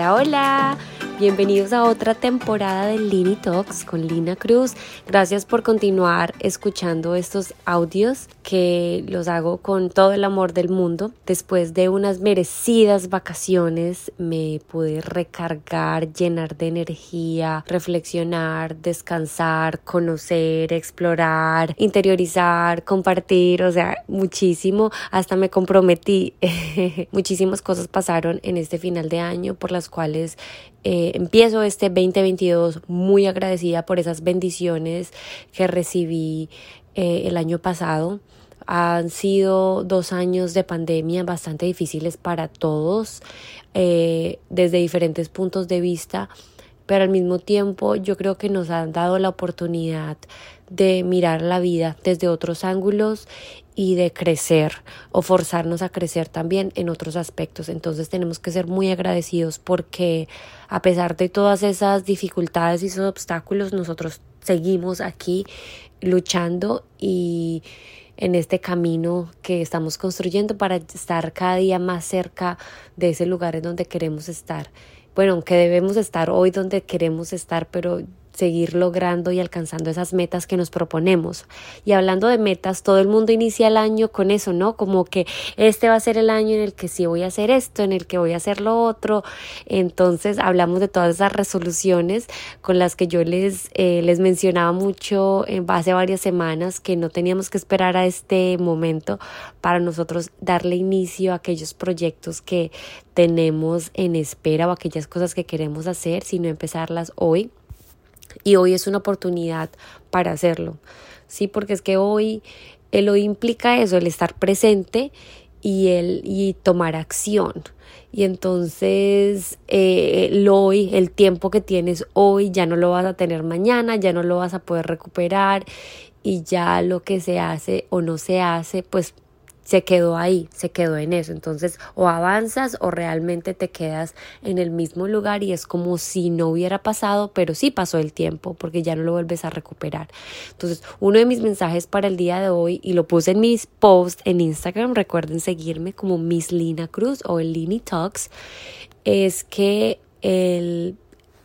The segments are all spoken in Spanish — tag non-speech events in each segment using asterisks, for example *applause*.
Hola, hola. Bienvenidos a otra temporada de Lini Talks con Lina Cruz. Gracias por continuar escuchando estos audios que los hago con todo el amor del mundo. Después de unas merecidas vacaciones me pude recargar, llenar de energía, reflexionar, descansar, conocer, explorar, interiorizar, compartir, o sea, muchísimo. Hasta me comprometí. *laughs* Muchísimas cosas pasaron en este final de año por las cuales eh, empiezo este 2022 muy agradecida por esas bendiciones que recibí eh, el año pasado. Han sido dos años de pandemia bastante difíciles para todos eh, desde diferentes puntos de vista, pero al mismo tiempo yo creo que nos han dado la oportunidad de mirar la vida desde otros ángulos y de crecer o forzarnos a crecer también en otros aspectos. Entonces tenemos que ser muy agradecidos porque a pesar de todas esas dificultades y esos obstáculos, nosotros seguimos aquí luchando y en este camino que estamos construyendo para estar cada día más cerca de ese lugar en donde queremos estar. Bueno, aunque debemos estar hoy donde queremos estar, pero seguir logrando y alcanzando esas metas que nos proponemos. Y hablando de metas, todo el mundo inicia el año con eso, ¿no? Como que este va a ser el año en el que sí voy a hacer esto, en el que voy a hacer lo otro. Entonces hablamos de todas esas resoluciones con las que yo les, eh, les mencionaba mucho en hace varias semanas que no teníamos que esperar a este momento para nosotros darle inicio a aquellos proyectos que tenemos en espera o aquellas cosas que queremos hacer, sino empezarlas hoy y hoy es una oportunidad para hacerlo, ¿sí? Porque es que hoy, el hoy implica eso, el estar presente y el y tomar acción. Y entonces eh, el hoy, el tiempo que tienes hoy, ya no lo vas a tener mañana, ya no lo vas a poder recuperar y ya lo que se hace o no se hace, pues se quedó ahí, se quedó en eso. Entonces, o avanzas o realmente te quedas en el mismo lugar y es como si no hubiera pasado, pero sí pasó el tiempo porque ya no lo vuelves a recuperar. Entonces, uno de mis mensajes para el día de hoy, y lo puse en mis posts en Instagram, recuerden seguirme como Miss Lina Cruz o el Lini Talks, es que el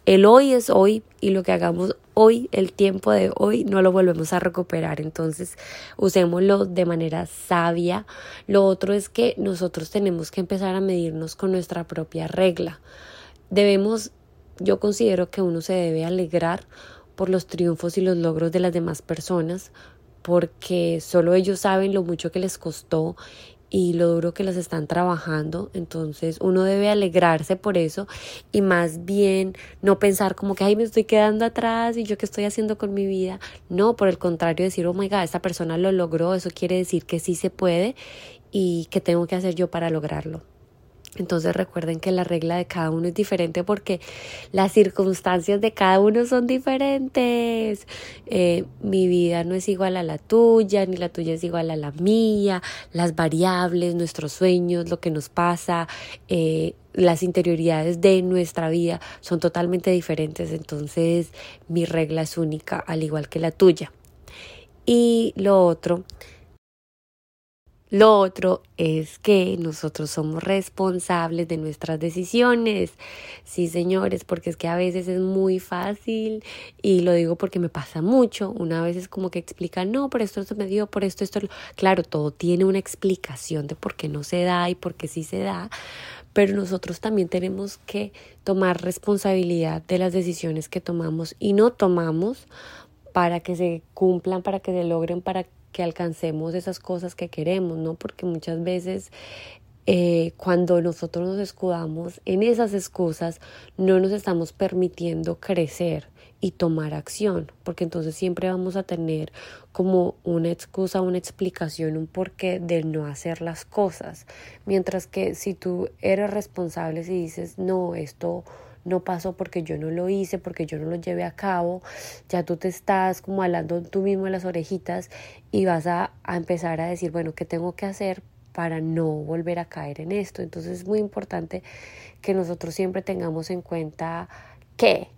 el hoy es hoy y lo que hagamos hoy, el tiempo de hoy, no lo volvemos a recuperar. Entonces, usémoslo de manera sabia. Lo otro es que nosotros tenemos que empezar a medirnos con nuestra propia regla. Debemos, yo considero que uno se debe alegrar por los triunfos y los logros de las demás personas, porque solo ellos saben lo mucho que les costó y lo duro que las están trabajando. Entonces uno debe alegrarse por eso y más bien no pensar como que, ay, me estoy quedando atrás y yo qué estoy haciendo con mi vida. No, por el contrario, decir, oh my God, esta persona lo logró, eso quiere decir que sí se puede y que tengo que hacer yo para lograrlo. Entonces recuerden que la regla de cada uno es diferente porque las circunstancias de cada uno son diferentes. Eh, mi vida no es igual a la tuya, ni la tuya es igual a la mía. Las variables, nuestros sueños, lo que nos pasa, eh, las interioridades de nuestra vida son totalmente diferentes. Entonces mi regla es única, al igual que la tuya. Y lo otro lo otro es que nosotros somos responsables de nuestras decisiones. Sí, señores, porque es que a veces es muy fácil y lo digo porque me pasa mucho. Una vez es como que explica, no, por esto se me dio, por esto, esto. Claro, todo tiene una explicación de por qué no se da y por qué sí se da, pero nosotros también tenemos que tomar responsabilidad de las decisiones que tomamos y no tomamos para que se cumplan, para que se logren, para que alcancemos esas cosas que queremos, ¿no? Porque muchas veces eh, cuando nosotros nos escudamos en esas excusas, no nos estamos permitiendo crecer y tomar acción, porque entonces siempre vamos a tener como una excusa, una explicación, un porqué de no hacer las cosas. Mientras que si tú eres responsable y dices, no, esto no pasó porque yo no lo hice, porque yo no lo llevé a cabo, ya tú te estás como hablando tú mismo en las orejitas y vas a, a empezar a decir, bueno, ¿qué tengo que hacer para no volver a caer en esto? Entonces es muy importante que nosotros siempre tengamos en cuenta que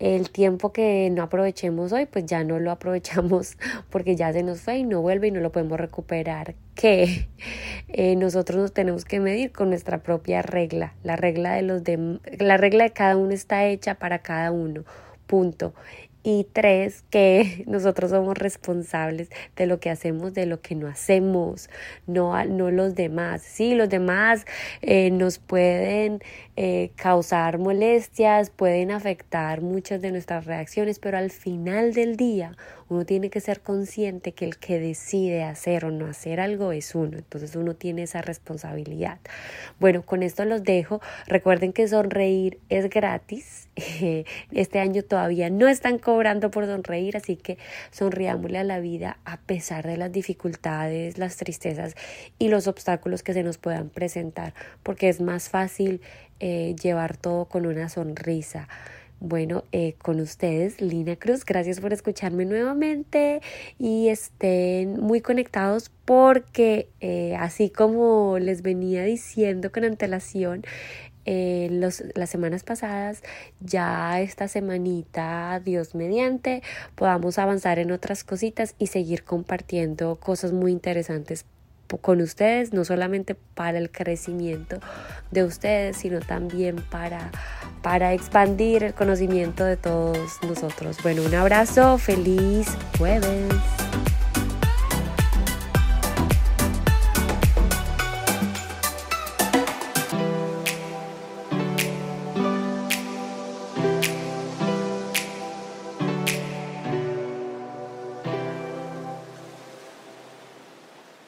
el tiempo que no aprovechemos hoy, pues ya no lo aprovechamos *laughs* porque ya se nos fue y no vuelve y no lo podemos recuperar. Que *laughs* eh, nosotros nos tenemos que medir con nuestra propia regla. La regla de los de, la regla de cada uno está hecha para cada uno. Punto. Y tres, que *laughs* nosotros somos responsables de lo que hacemos, de lo que no hacemos, no, no los demás. Sí, los demás eh, nos pueden eh, causar molestias, pueden afectar muchas de nuestras reacciones, pero al final del día uno tiene que ser consciente que el que decide hacer o no hacer algo es uno, entonces uno tiene esa responsabilidad. Bueno, con esto los dejo. Recuerden que sonreír es gratis. *laughs* Este año todavía no están cobrando por sonreír, así que sonriámosle a la vida a pesar de las dificultades, las tristezas y los obstáculos que se nos puedan presentar, porque es más fácil eh, llevar todo con una sonrisa. Bueno, eh, con ustedes, Lina Cruz, gracias por escucharme nuevamente y estén muy conectados porque eh, así como les venía diciendo con antelación, eh, los, las semanas pasadas, ya esta semanita, Dios mediante, podamos avanzar en otras cositas y seguir compartiendo cosas muy interesantes con ustedes, no solamente para el crecimiento de ustedes, sino también para, para expandir el conocimiento de todos nosotros. Bueno, un abrazo, feliz jueves.